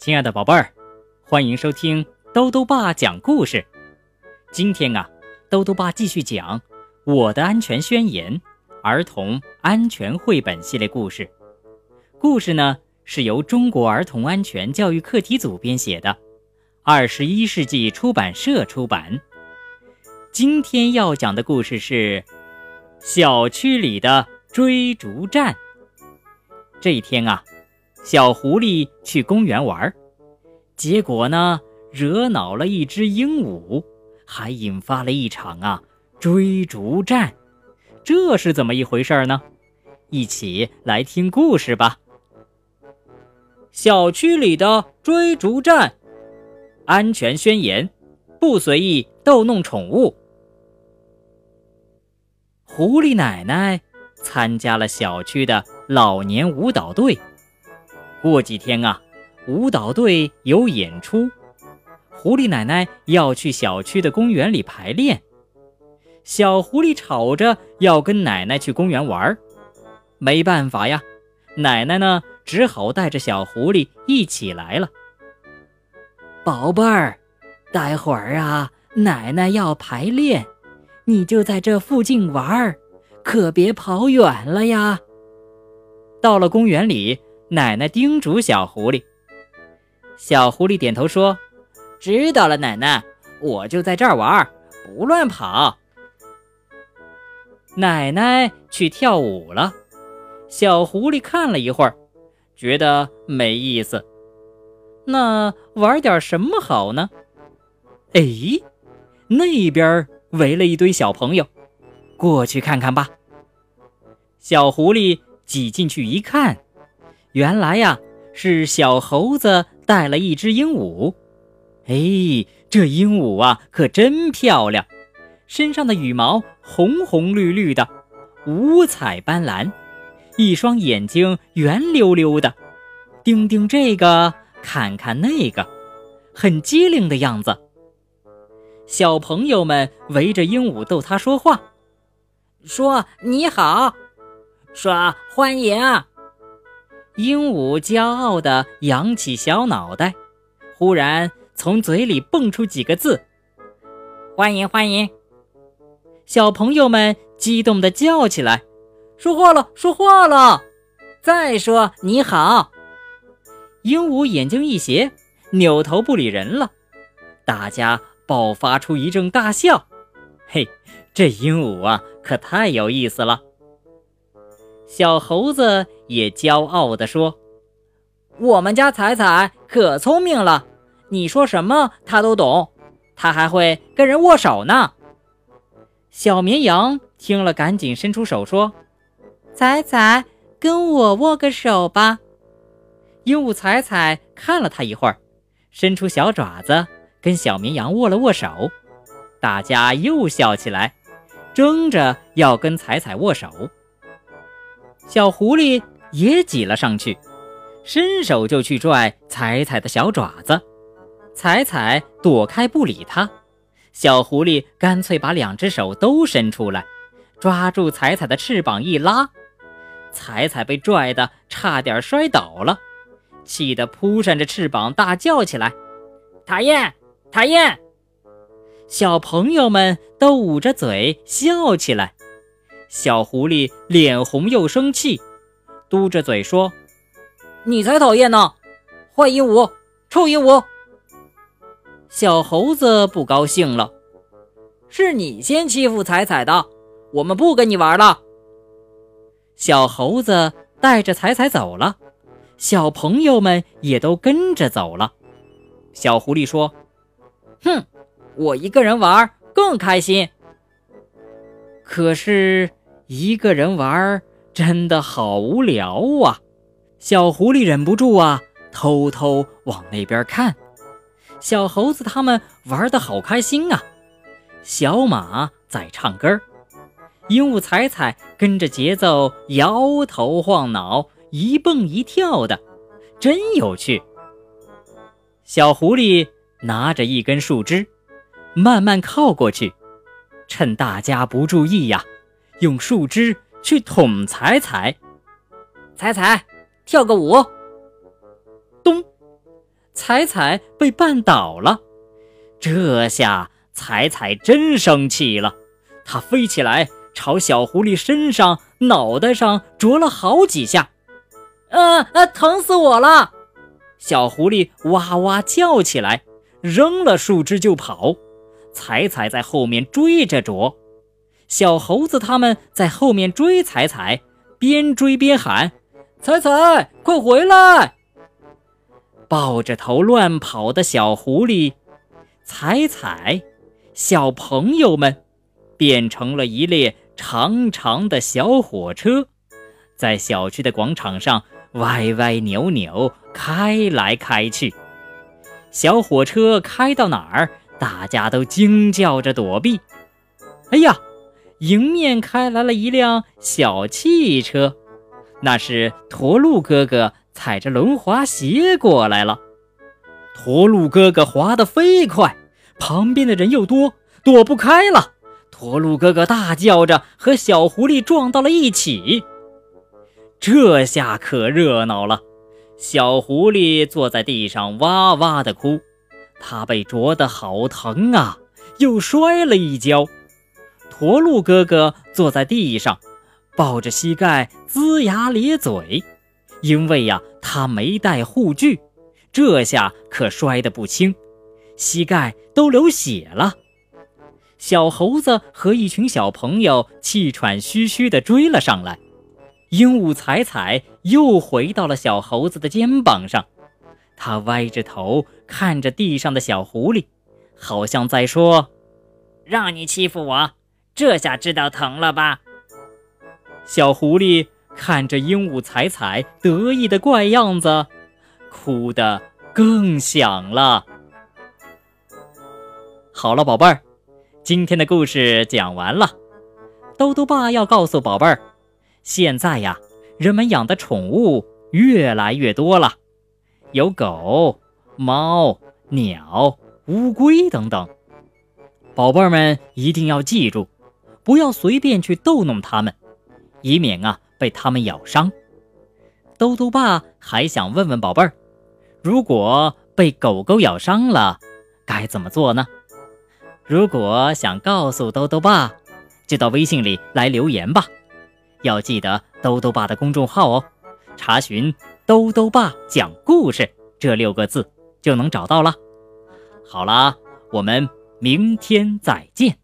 亲爱的宝贝儿，欢迎收听兜兜爸讲故事。今天啊，兜兜爸继续讲《我的安全宣言》儿童安全绘本系列故事。故事呢是由中国儿童安全教育课题组编写的，二十一世纪出版社出版。今天要讲的故事是小区里的追逐战。这一天啊。小狐狸去公园玩，结果呢，惹恼了一只鹦鹉，还引发了一场啊追逐战。这是怎么一回事呢？一起来听故事吧。小区里的追逐战，安全宣言：不随意逗弄宠物。狐狸奶奶参加了小区的老年舞蹈队。过几天啊，舞蹈队有演出，狐狸奶奶要去小区的公园里排练。小狐狸吵着要跟奶奶去公园玩，没办法呀，奶奶呢只好带着小狐狸一起来了。宝贝儿，待会儿啊，奶奶要排练，你就在这附近玩，可别跑远了呀。到了公园里。奶奶叮嘱小狐狸，小狐狸点头说：“知道了，奶奶，我就在这儿玩，不乱跑。”奶奶去跳舞了，小狐狸看了一会儿，觉得没意思。那玩点什么好呢？哎，那边围了一堆小朋友，过去看看吧。小狐狸挤进去一看。原来呀，是小猴子带了一只鹦鹉。哎，这鹦鹉啊，可真漂亮，身上的羽毛红红绿绿的，五彩斑斓，一双眼睛圆溜溜的，盯盯这个，看看那个，很机灵的样子。小朋友们围着鹦鹉逗它说话，说你好，说欢迎。鹦鹉骄傲地扬起小脑袋，忽然从嘴里蹦出几个字：“欢迎，欢迎！”小朋友们激动地叫起来：“说话了，说话了！”再说“你好”。鹦鹉眼睛一斜，扭头不理人了。大家爆发出一阵大笑。嘿，这鹦鹉啊，可太有意思了。小猴子也骄傲地说：“我们家彩彩可聪明了，你说什么她都懂，她还会跟人握手呢。”小绵羊听了，赶紧伸出手说：“彩彩，跟我握个手吧。”鹦鹉彩彩看了他一会儿，伸出小爪子跟小绵羊握了握手，大家又笑起来，争着要跟彩彩握手。小狐狸也挤了上去，伸手就去拽彩彩的小爪子，彩彩躲开不理他。小狐狸干脆把两只手都伸出来，抓住彩彩的翅膀一拉，彩彩被拽得差点摔倒了，气得扑扇着翅膀大叫起来：“讨厌，讨厌！”小朋友们都捂着嘴笑起来。小狐狸脸红又生气，嘟着嘴说：“你才讨厌呢，坏鹦鹉，臭鹦鹉！”小猴子不高兴了：“是你先欺负彩彩的，我们不跟你玩了。”小猴子带着彩彩走了，小朋友们也都跟着走了。小狐狸说：“哼，我一个人玩更开心。”可是。一个人玩真的好无聊啊！小狐狸忍不住啊，偷偷往那边看。小猴子他们玩的好开心啊！小马在唱歌，鹦鹉彩彩跟着节奏摇头晃脑，一蹦一跳的，真有趣。小狐狸拿着一根树枝，慢慢靠过去，趁大家不注意呀。用树枝去捅彩彩，彩彩跳个舞，咚！彩彩被绊倒了。这下彩彩真生气了，她飞起来朝小狐狸身上、脑袋上啄了好几下。呃呃，疼死我了！小狐狸哇哇叫起来，扔了树枝就跑。彩彩在后面追着啄，小猴子他们在后面追彩彩，边追边喊：“彩彩，快回来！”抱着头乱跑的小狐狸，彩彩，小朋友们变成了一列长长的小火车，在小区的广场上歪歪扭扭开来开去。小火车开到哪儿？大家都惊叫着躲避。哎呀，迎面开来了一辆小汽车，那是驼鹿哥哥踩着轮滑鞋过来了。驼鹿哥哥滑得飞快，旁边的人又多，躲不开了。驼鹿哥哥大叫着和小狐狸撞到了一起。这下可热闹了，小狐狸坐在地上哇哇地哭。它被啄得好疼啊，又摔了一跤。驼鹿哥哥坐在地上，抱着膝盖龇牙咧嘴，因为呀，他没带护具，这下可摔得不轻，膝盖都流血了。小猴子和一群小朋友气喘吁吁地追了上来，鹦鹉彩彩又回到了小猴子的肩膀上。他歪着头看着地上的小狐狸，好像在说：“让你欺负我，这下知道疼了吧？”小狐狸看着鹦鹉彩彩得意的怪样子，哭得更响了。好了，宝贝儿，今天的故事讲完了。兜兜爸要告诉宝贝儿，现在呀，人们养的宠物越来越多了。有狗、猫、鸟、乌龟等等，宝贝儿们一定要记住，不要随便去逗弄它们，以免啊被它们咬伤。兜兜爸还想问问宝贝儿，如果被狗狗咬伤了，该怎么做呢？如果想告诉兜兜爸，就到微信里来留言吧，要记得兜兜爸的公众号哦，查询。兜兜爸讲故事这六个字就能找到了。好啦，我们明天再见。